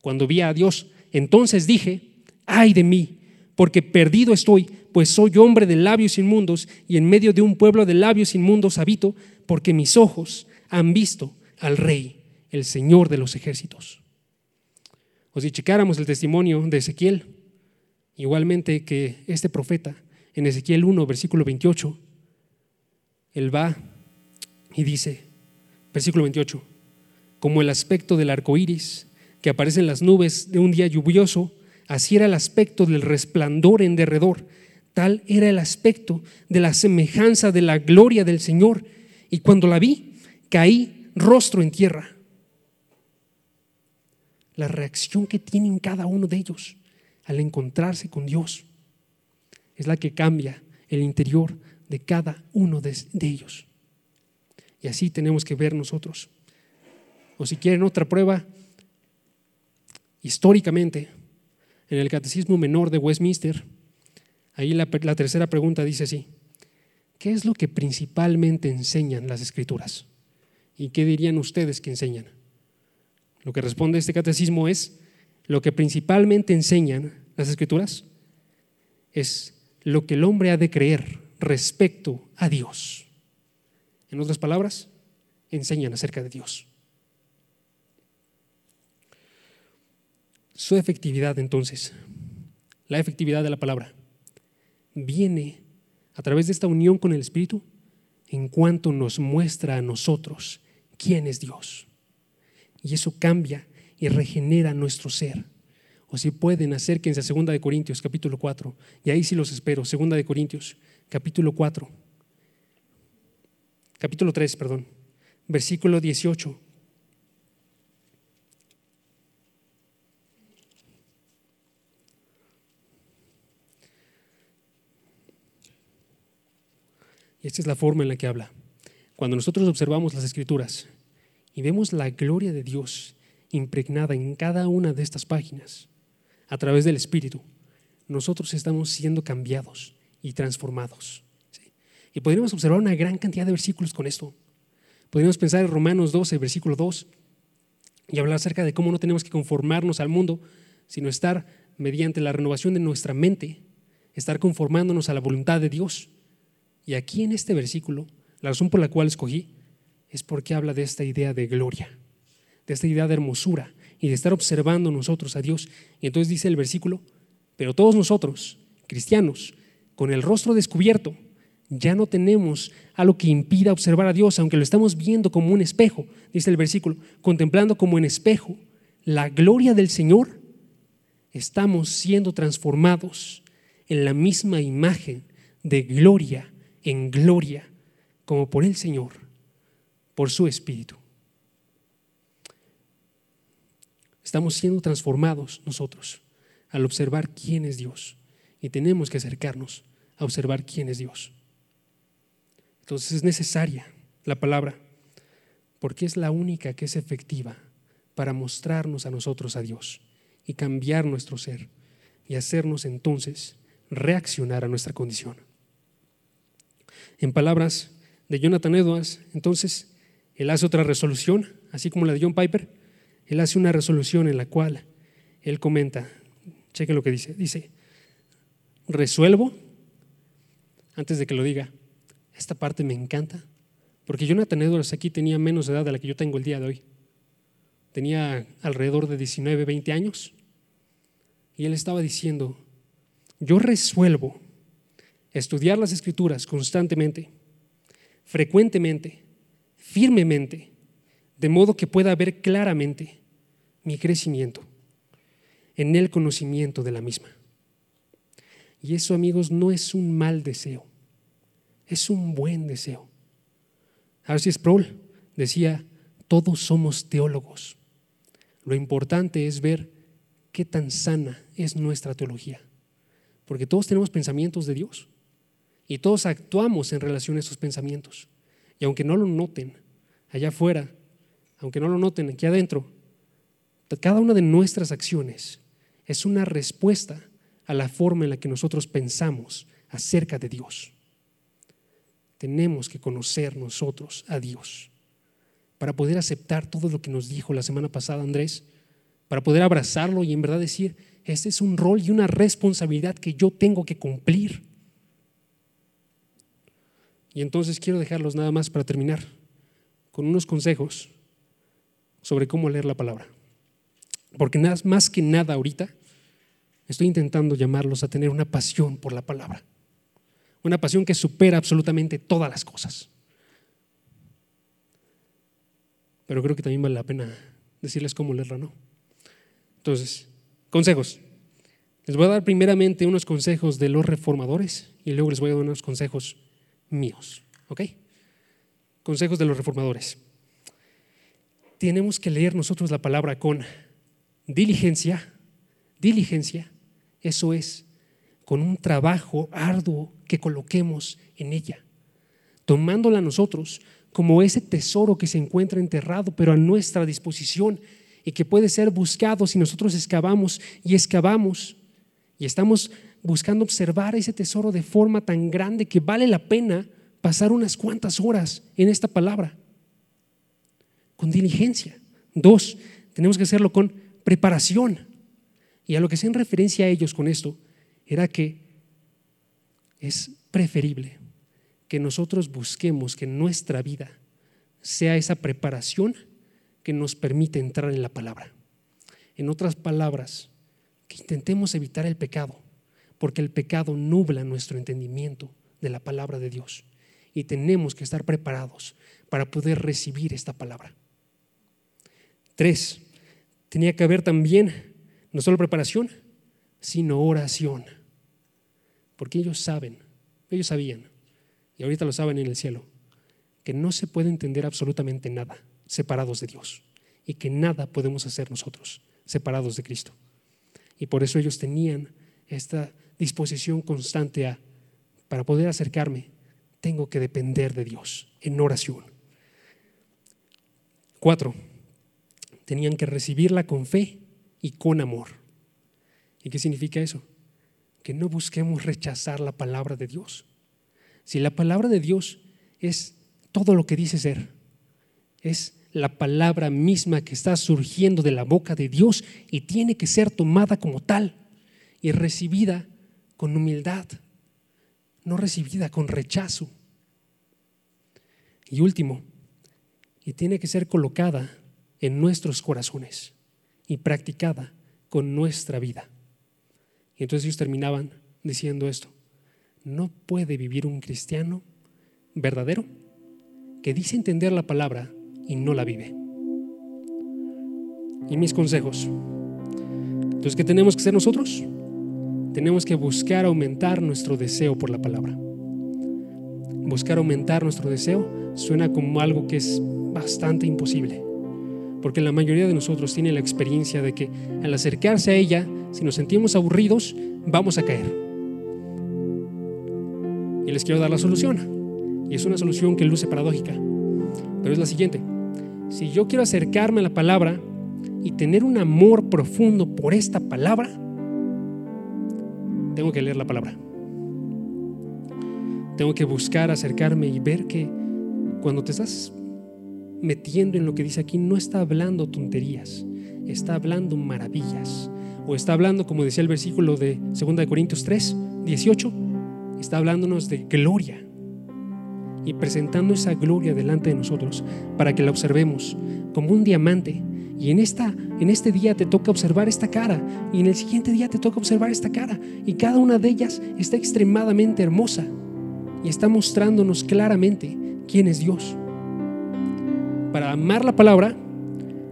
S2: cuando vi a Dios, entonces dije, ay de mí, porque perdido estoy, pues soy hombre de labios inmundos y en medio de un pueblo de labios inmundos habito, porque mis ojos han visto al Rey, el Señor de los ejércitos. O si checáramos el testimonio de Ezequiel, igualmente que este profeta, en Ezequiel 1, versículo 28, él va y dice, versículo 28, como el aspecto del arco iris que aparece en las nubes de un día lluvioso, Así era el aspecto del resplandor en derredor. Tal era el aspecto de la semejanza de la gloria del Señor. Y cuando la vi, caí rostro en tierra. La reacción que tienen cada uno de ellos al encontrarse con Dios es la que cambia el interior de cada uno de, ellos. Y así tenemos que ver nosotros. O si quieren otra prueba, históricamente, en el Catecismo Menor de Westminster, ahí la, tercera pregunta dice así, ¿qué es lo que principalmente enseñan las escrituras? ¿Y qué dirían ustedes que enseñan? Lo que responde este catecismo es, lo que principalmente enseñan las escrituras es lo que el hombre ha de creer respecto a Dios. En otras palabras, enseñan acerca de Dios. Su efectividad entonces, la efectividad de la palabra, viene a través de esta unión con el Espíritu en cuanto nos muestra a nosotros quién es Dios. Y eso cambia y regenera nuestro ser. O si pueden, acérquense a 2 Corintios capítulo 4. Y ahí sí los espero, 2 Corintios capítulo 4 Capítulo 3, perdón. Versículo 18. Y esta es la forma en la que habla. Cuando nosotros observamos las escrituras y vemos la gloria de Dios impregnada en cada una de estas páginas a través del Espíritu, nosotros estamos siendo cambiados y transformados. Y podríamos observar una gran cantidad de versículos con esto. Podríamos pensar en Romanos 12, versículo 2, y hablar acerca de cómo no tenemos que conformarnos al mundo, sino estar mediante la renovación de nuestra mente, estar conformándonos a la voluntad de Dios. Y aquí en este versículo, la razón por la cual escogí es porque habla de esta idea de gloria, de esta idea de hermosura y de estar observando nosotros a Dios. Y entonces dice el versículo, pero todos nosotros, cristianos, con el rostro descubierto, ya no tenemos algo que impida observar a Dios, aunque lo estamos viendo como un espejo, dice el versículo, contemplando como en espejo la gloria del Señor, estamos siendo transformados en la misma imagen de gloria en gloria como por el Señor, por su Espíritu. Estamos siendo transformados nosotros al observar quién es Dios y tenemos que acercarnos a observar quién es Dios. Entonces es necesaria la palabra porque es la única que es efectiva para mostrarnos a nosotros a Dios y cambiar nuestro ser y hacernos entonces reaccionar a nuestra condición. En palabras de Jonathan Edwards, entonces, él hace otra resolución, así como la de John Piper, él hace una resolución en la cual él comenta, chequen lo que dice, dice, resuelvo, antes de que lo diga, esta parte me encanta, porque Jonathan Edwards aquí tenía menos edad de la que yo tengo el día de hoy. Tenía alrededor de 19, 20 años. Y él estaba diciendo, yo resuelvo estudiar las escrituras constantemente, frecuentemente, firmemente, de modo que pueda ver claramente mi crecimiento en el conocimiento de la misma. Y eso, amigos, no es un mal deseo, es un buen deseo. Así Sproul decía, todos somos teólogos. Lo importante es ver qué tan sana es nuestra teología, porque todos tenemos pensamientos de Dios. Y todos actuamos en relación a esos pensamientos. Y aunque no lo noten allá afuera, aunque no lo noten aquí adentro, cada una de nuestras acciones es una respuesta a la forma en la que nosotros pensamos acerca de Dios. Tenemos que conocer nosotros a Dios para poder aceptar todo lo que nos dijo la semana pasada Andrés, para poder abrazarlo y en verdad decir, este es un rol y una responsabilidad que yo tengo que cumplir. Y entonces quiero dejarlos nada más para terminar con unos consejos sobre cómo leer la palabra. Porque más que nada ahorita estoy intentando llamarlos a tener una pasión por la palabra. Una pasión que supera absolutamente todas las cosas. Pero creo que también vale la pena decirles cómo leerla, ¿no? Entonces, consejos. Les voy a dar primeramente unos consejos de los reformadores y luego les voy a dar unos consejos míos. ¿Ok? Consejos de los reformadores. Tenemos que leer nosotros la palabra con diligencia, diligencia, eso es, con un trabajo arduo que coloquemos en ella, tomándola nosotros como ese tesoro que se encuentra enterrado, pero a nuestra disposición y que puede ser buscado si nosotros excavamos y excavamos y estamos buscando observar ese tesoro de forma tan grande que vale la pena pasar unas cuantas horas en esta palabra. Con diligencia. Dos, tenemos que hacerlo con preparación. Y a lo que se en referencia a ellos con esto era que es preferible que nosotros busquemos que nuestra vida sea esa preparación que nos permite entrar en la palabra. En otras palabras, que intentemos evitar el pecado, porque el pecado nubla nuestro entendimiento de la palabra de Dios. Y tenemos que estar preparados para poder recibir esta palabra. Tres, tenía que haber también no solo preparación, sino oración. Porque ellos saben, ellos sabían, y ahorita lo saben en el cielo, que no se puede entender absolutamente nada separados de Dios y que nada podemos hacer nosotros separados de Cristo. Y por eso ellos tenían esta disposición constante a, para poder acercarme, tengo que depender de Dios en oración. Cuatro, tenían que recibirla con fe y con amor. ¿Y qué significa eso? Que no busquemos rechazar la palabra de Dios. Si la palabra de Dios es todo lo que dice ser, es la palabra misma que está surgiendo de la boca de Dios y tiene que ser tomada como tal y recibida con humildad, no recibida con rechazo. Y último, y tiene que ser colocada en nuestros corazones y practicada con nuestra vida. Y entonces ellos terminaban diciendo esto, no puede vivir un cristiano verdadero que dice entender la palabra y no la vive. Y mis consejos. Entonces, ¿qué tenemos que hacer nosotros? Tenemos que buscar aumentar nuestro deseo por la palabra. Buscar aumentar nuestro deseo suena como algo que es bastante imposible, porque la mayoría de nosotros tiene la experiencia de que al acercarse a ella, si nos sentimos aburridos, vamos a caer. Y les quiero dar la solución. Y es una solución que luce paradójica, pero es la siguiente. Si yo quiero acercarme a la palabra y tener un amor profundo por esta palabra, tengo que leer la palabra. Tengo que buscar acercarme y ver que cuando te estás metiendo en lo que dice aquí, no está hablando tonterías, está hablando maravillas. O está hablando, como decía el versículo de 2 Corintios 3, 18, está hablándonos de gloria y presentando esa gloria delante de nosotros para que la observemos como un diamante. Y en, esta, en este día te toca observar esta cara y en el siguiente día te toca observar esta cara y cada una de ellas está extremadamente hermosa y está mostrándonos claramente quién es Dios. Para amar la palabra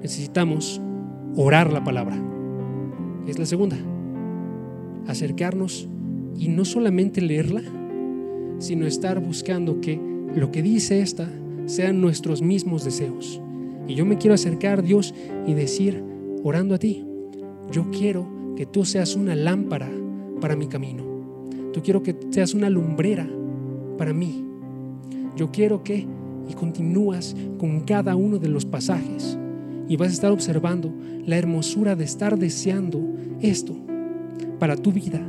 S2: necesitamos orar la palabra. Es la segunda. Acercarnos y no solamente leerla, sino estar buscando que lo que dice esta sean nuestros mismos deseos. Y yo me quiero acercar a Dios y decir, orando a ti, yo quiero que tú seas una lámpara para mi camino. Tú quiero que seas una lumbrera para mí. Yo quiero que, y continúas con cada uno de los pasajes, y vas a estar observando la hermosura de estar deseando esto para tu vida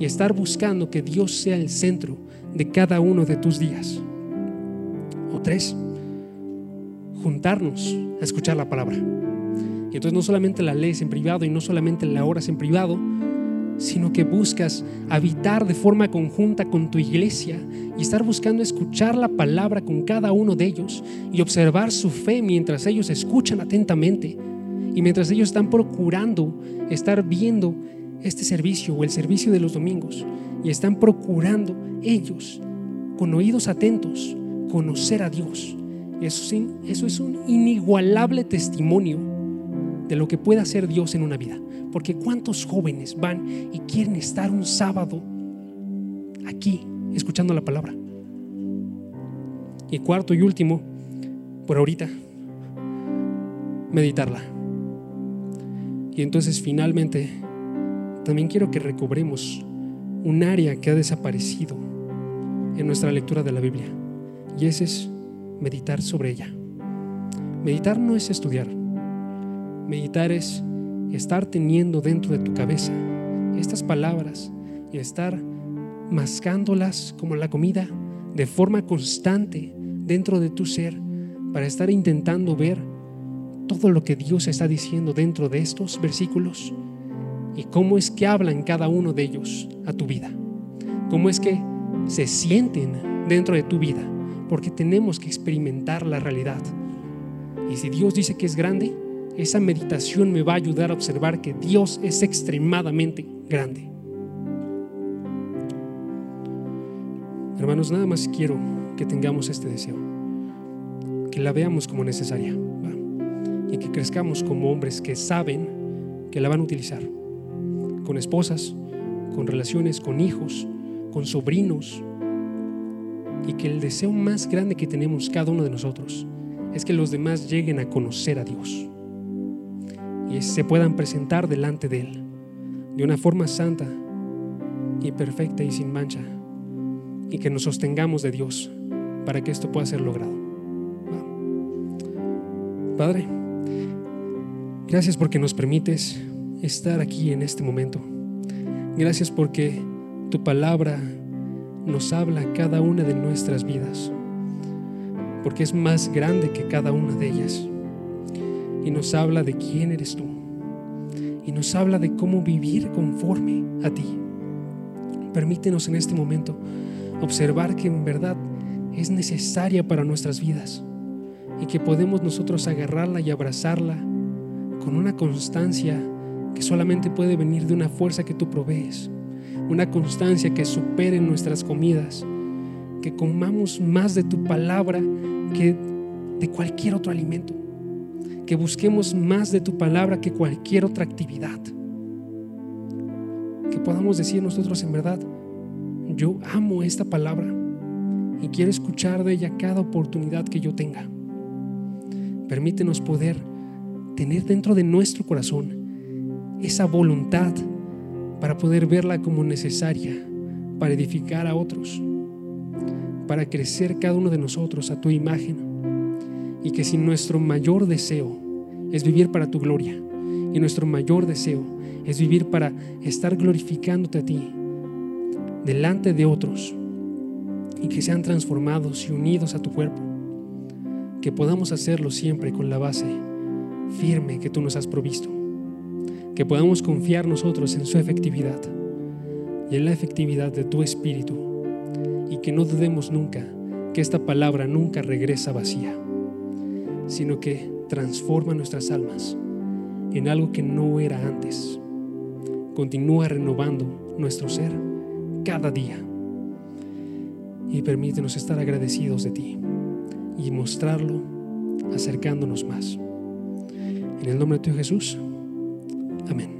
S2: y estar buscando que Dios sea el centro de cada uno de tus días. O tres, juntarnos a escuchar la palabra. Y entonces no solamente la lees en privado y no solamente la oras en privado, sino que buscas habitar de forma conjunta con tu iglesia y estar buscando escuchar la palabra con cada uno de ellos y observar su fe mientras ellos escuchan atentamente y mientras ellos están procurando estar viendo este servicio o el servicio de los domingos y están procurando ellos con oídos atentos conocer a Dios. Eso, eso es un inigualable testimonio de lo que puede hacer Dios en una vida. Porque cuántos jóvenes van y quieren estar un sábado aquí escuchando la palabra. Y cuarto y último, por ahorita, meditarla. Y entonces finalmente, también quiero que recobremos un área que ha desaparecido en nuestra lectura de la Biblia. Y ese es meditar sobre ella. Meditar no es estudiar. Meditar es estar teniendo dentro de tu cabeza estas palabras y estar mascándolas como la comida de forma constante dentro de tu ser para estar intentando ver todo lo que Dios está diciendo dentro de estos versículos y cómo es que hablan cada uno de ellos a tu vida, cómo es que se sienten dentro de tu vida, porque tenemos que experimentar la realidad. Y si Dios dice que es grande, esa meditación me va a ayudar a observar que Dios es extremadamente grande. Hermanos, nada más quiero que tengamos este deseo, que la veamos como necesaria y que crezcamos como hombres que saben que la van a utilizar, con esposas, con relaciones, con hijos, con sobrinos, y que el deseo más grande que tenemos cada uno de nosotros es que los demás lleguen a conocer a Dios y se puedan presentar delante de Él de una forma santa y perfecta y sin mancha y que nos sostengamos de Dios para que esto pueda ser logrado. Padre, gracias porque nos permites estar aquí en este momento. Gracias porque tu palabra nos habla cada una de nuestras vidas, porque es más grande que cada una de ellas. Y nos habla de quién eres tú. Y nos habla de cómo vivir conforme a ti. Permítenos en este momento observar que en verdad es necesaria para nuestras vidas y que podemos nosotros agarrarla y abrazarla con una constancia que solamente puede venir de una fuerza que tú provees una constancia que supere nuestras comidas, que comamos más de tu palabra que de cualquier otro alimento, que busquemos más de tu palabra que cualquier otra actividad, que podamos decir nosotros en verdad, yo amo esta palabra y quiero escuchar de ella cada oportunidad que yo tenga. Permítenos poder tener dentro de nuestro corazón esa voluntad para poder verla como necesaria para edificar a otros, para crecer cada uno de nosotros a tu imagen y que si nuestro mayor deseo es vivir para tu gloria y nuestro mayor deseo es vivir para estar glorificándote a ti delante de otros y que sean transformados y unidos a tu cuerpo, que podamos hacerlo siempre con la base firme que tú nos has provisto que podamos confiar nosotros en su efectividad y en la efectividad de tu Espíritu y que no dudemos nunca que esta palabra nunca regresa vacía, sino que transforma nuestras almas en algo que no era antes. Continúa renovando nuestro ser cada día y permítenos estar agradecidos de ti y mostrarlo acercándonos más. En el nombre de tu Jesús. Amén.